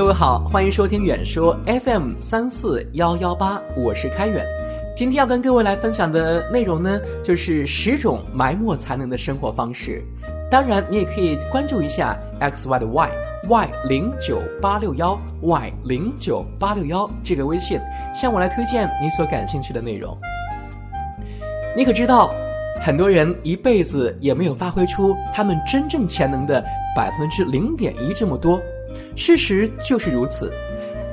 各位好，欢迎收听远说 FM 三四幺幺八，我是开远。今天要跟各位来分享的内容呢，就是十种埋没才能的生活方式。当然，你也可以关注一下 X Y 的 Y Y 零九八六幺 Y 零九八六幺这个微信，向我来推荐你所感兴趣的内容。你可知道，很多人一辈子也没有发挥出他们真正潜能的百分之零点一这么多。事实就是如此，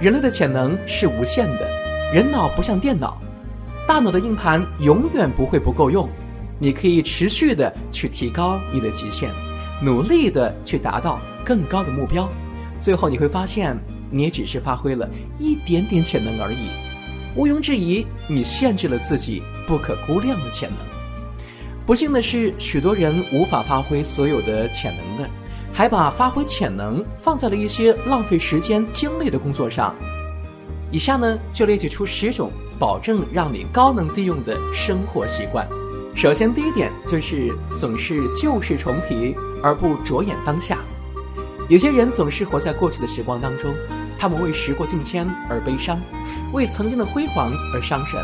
人类的潜能是无限的，人脑不像电脑，大脑的硬盘永远不会不够用。你可以持续的去提高你的极限，努力的去达到更高的目标，最后你会发现，你也只是发挥了一点点潜能而已。毋庸置疑，你限制了自己不可估量的潜能。不幸的是，许多人无法发挥所有的潜能的。还把发挥潜能放在了一些浪费时间精力的工作上。以下呢，就列举出十种保证让你高能利用的生活习惯。首先，第一点就是总是旧事重提而不着眼当下。有些人总是活在过去的时光当中，他们为时过境迁而悲伤，为曾经的辉煌而伤神，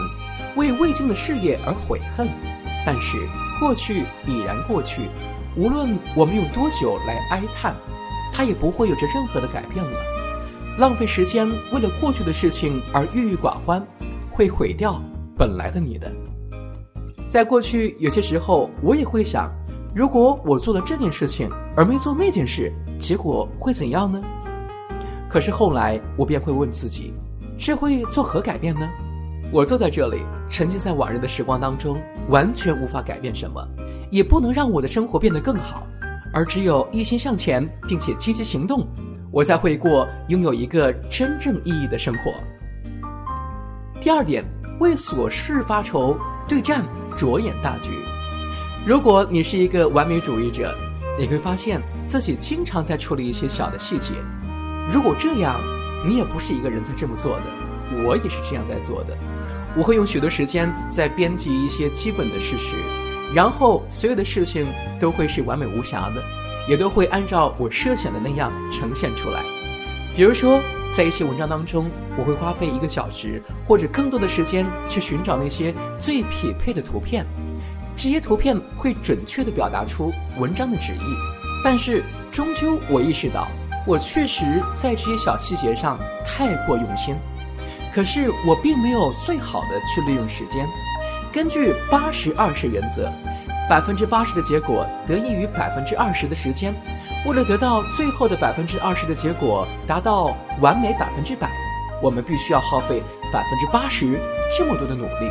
为未尽的事业而悔恨。但是，过去已然过去。无论我们用多久来哀叹，它也不会有着任何的改变了。浪费时间为了过去的事情而郁郁寡欢，会毁掉本来的你的。在过去，有些时候我也会想，如果我做了这件事情而没做那件事，结果会怎样呢？可是后来我便会问自己，这会作何改变呢？我坐在这里，沉浸在往日的时光当中，完全无法改变什么。也不能让我的生活变得更好，而只有一心向前，并且积极行动，我才会过拥有一个真正意义的生活。第二点，为琐事发愁，对战着眼大局。如果你是一个完美主义者，你会发现自己经常在处理一些小的细节。如果这样，你也不是一个人在这么做的，我也是这样在做的。我会用许多时间在编辑一些基本的事实。然后，所有的事情都会是完美无瑕的，也都会按照我设想的那样呈现出来。比如说，在一些文章当中，我会花费一个小时或者更多的时间去寻找那些最匹配的图片，这些图片会准确地表达出文章的旨意。但是，终究我意识到，我确实在这些小细节上太过用心，可是我并没有最好的去利用时间。根据八十二十原则，百分之八十的结果得益于百分之二十的时间。为了得到最后的百分之二十的结果，达到完美百分之百，我们必须要耗费百分之八十这么多的努力。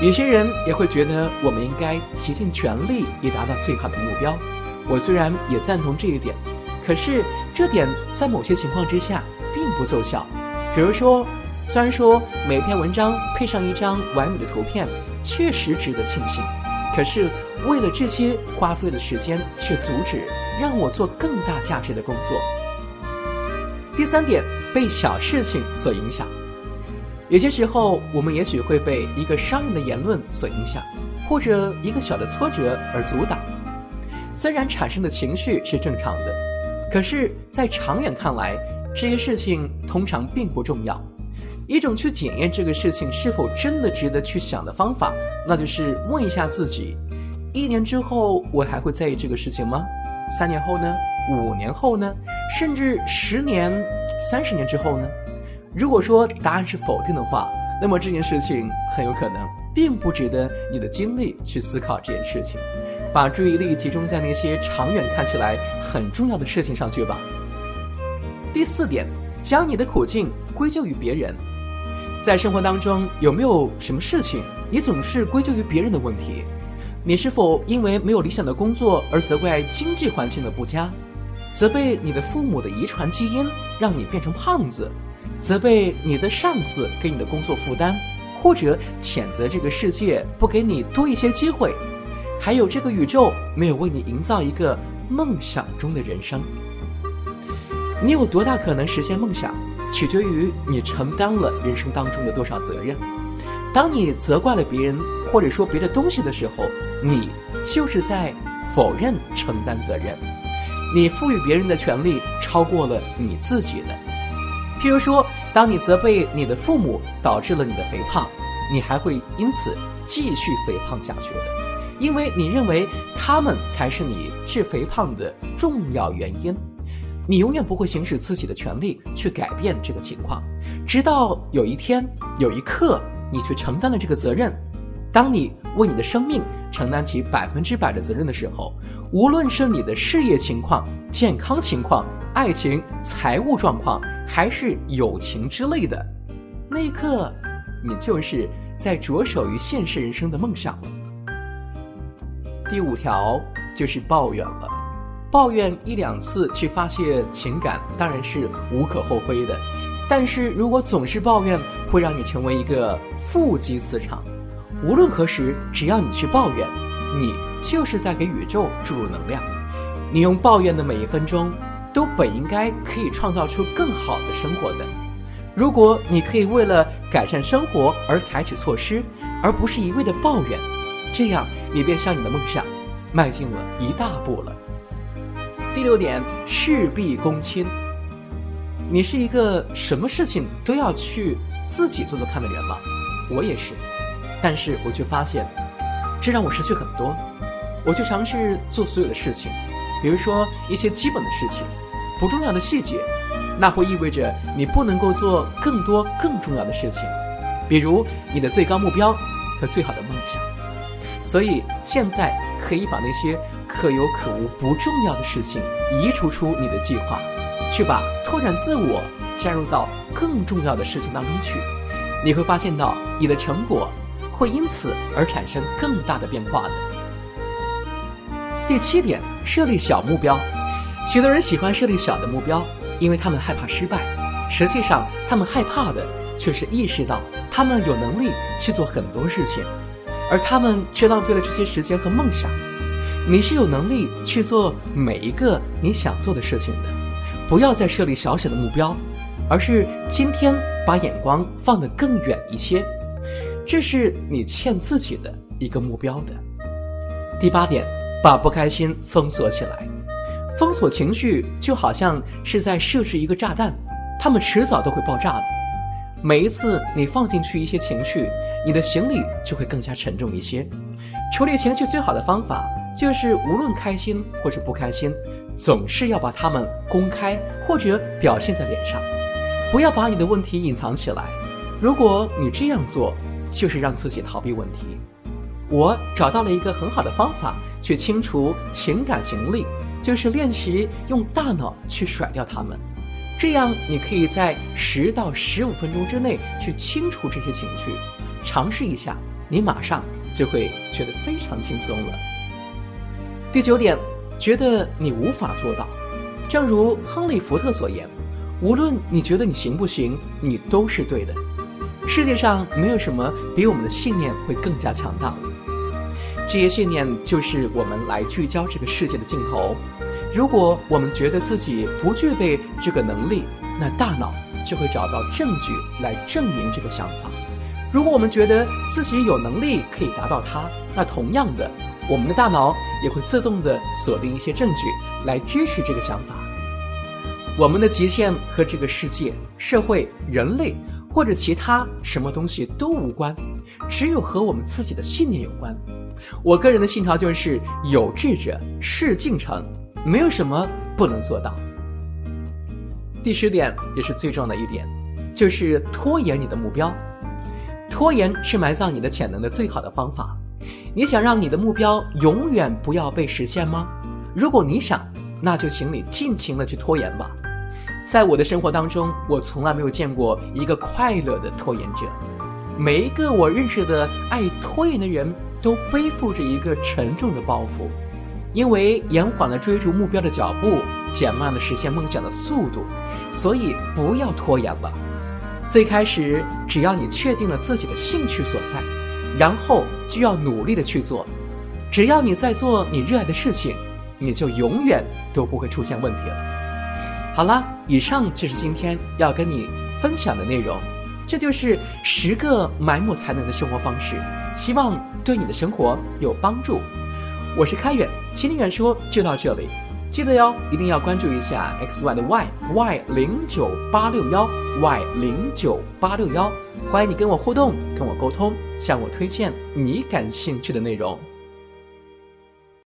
有些人也会觉得我们应该竭尽全力以达到最好的目标。我虽然也赞同这一点，可是这点在某些情况之下并不奏效。比如说。虽然说每篇文章配上一张完美的图片，确实值得庆幸，可是为了这些花费的时间，却阻止让我做更大价值的工作。第三点，被小事情所影响。有些时候，我们也许会被一个伤人的言论所影响，或者一个小的挫折而阻挡。虽然产生的情绪是正常的，可是，在长远看来，这些事情通常并不重要。一种去检验这个事情是否真的值得去想的方法，那就是问一下自己：一年之后我还会在意这个事情吗？三年后呢？五年后呢？甚至十年、三十年之后呢？如果说答案是否定的话，那么这件事情很有可能并不值得你的精力去思考这件事情，把注意力集中在那些长远看起来很重要的事情上去吧。第四点，将你的苦境归咎于别人。在生活当中，有没有什么事情你总是归咎于别人的问题？你是否因为没有理想的工作而责怪经济环境的不佳，责备你的父母的遗传基因让你变成胖子，责备你的上司给你的工作负担，或者谴责这个世界不给你多一些机会，还有这个宇宙没有为你营造一个梦想中的人生？你有多大可能实现梦想？取决于你承担了人生当中的多少责任。当你责怪了别人，或者说别的东西的时候，你就是在否认承担责任。你赋予别人的权利超过了你自己的。譬如说，当你责备你的父母导致了你的肥胖，你还会因此继续肥胖下去的，因为你认为他们才是你致肥胖的重要原因。你永远不会行使自己的权利去改变这个情况，直到有一天、有一刻，你去承担了这个责任。当你为你的生命承担起百分之百的责任的时候，无论是你的事业情况、健康情况、爱情、财务状况，还是友情之类的，那一刻，你就是在着手于现实人生的梦想了。第五条就是抱怨了，抱怨一两次去发泄情感，当然是无可厚非的，但是如果总是抱怨，会让你成为一个负极磁场。无论何时，只要你去抱怨，你就是在给宇宙注入能量。你用抱怨的每一分钟，都本应该可以创造出更好的生活的。如果你可以为了改善生活而采取措施，而不是一味的抱怨，这样你便向你的梦想迈进了一大步了。第六点，事必躬亲。你是一个什么事情都要去自己做做看的人吗？我也是。但是我却发现，这让我失去很多。我去尝试做所有的事情，比如说一些基本的事情，不重要的细节，那会意味着你不能够做更多更重要的事情，比如你的最高目标和最好的梦想。所以现在可以把那些可有可无、不重要的事情移除出你的计划，去把拓展自我加入到更重要的事情当中去。你会发现到你的成果。会因此而产生更大的变化的。第七点，设立小目标。许多人喜欢设立小的目标，因为他们害怕失败。实际上，他们害怕的却是意识到他们有能力去做很多事情，而他们却浪费了这些时间和梦想。你是有能力去做每一个你想做的事情的。不要再设立小小的目标，而是今天把眼光放得更远一些。这是你欠自己的一个目标的。第八点，把不开心封锁起来。封锁情绪就好像是在设置一个炸弹，它们迟早都会爆炸的。每一次你放进去一些情绪，你的行李就会更加沉重一些。处理情绪最好的方法就是，无论开心或者不开心，总是要把它们公开或者表现在脸上，不要把你的问题隐藏起来。如果你这样做，就是让自己逃避问题。我找到了一个很好的方法去清除情感行李，就是练习用大脑去甩掉它们。这样你可以在十到十五分钟之内去清除这些情绪。尝试一下，你马上就会觉得非常轻松了。第九点，觉得你无法做到。正如亨利·福特所言：“无论你觉得你行不行，你都是对的。”世界上没有什么比我们的信念会更加强大。这些信念就是我们来聚焦这个世界的镜头。如果我们觉得自己不具备这个能力，那大脑就会找到证据来证明这个想法；如果我们觉得自己有能力可以达到它，那同样的，我们的大脑也会自动的锁定一些证据来支持这个想法。我们的极限和这个世界、社会、人类。或者其他什么东西都无关，只有和我们自己的信念有关。我个人的信条就是有志者事竟成，没有什么不能做到。第十点也是最重要的一点，就是拖延你的目标。拖延是埋葬你的潜能的最好的方法。你想让你的目标永远不要被实现吗？如果你想，那就请你尽情的去拖延吧。在我的生活当中，我从来没有见过一个快乐的拖延者。每一个我认识的爱拖延的人都背负着一个沉重的包袱，因为延缓了追逐目标的脚步，减慢了实现梦想的速度。所以不要拖延了。最开始，只要你确定了自己的兴趣所在，然后就要努力的去做。只要你在做你热爱的事情，你就永远都不会出现问题了。好了，以上就是今天要跟你分享的内容，这就是十个埋没才能的生活方式，希望对你的生活有帮助。我是开远，请你远说就到这里。记得哟，一定要关注一下 X Y 的 Y Y 零九八六幺 Y 零九八六幺，欢迎你跟我互动，跟我沟通，向我推荐你感兴趣的内容。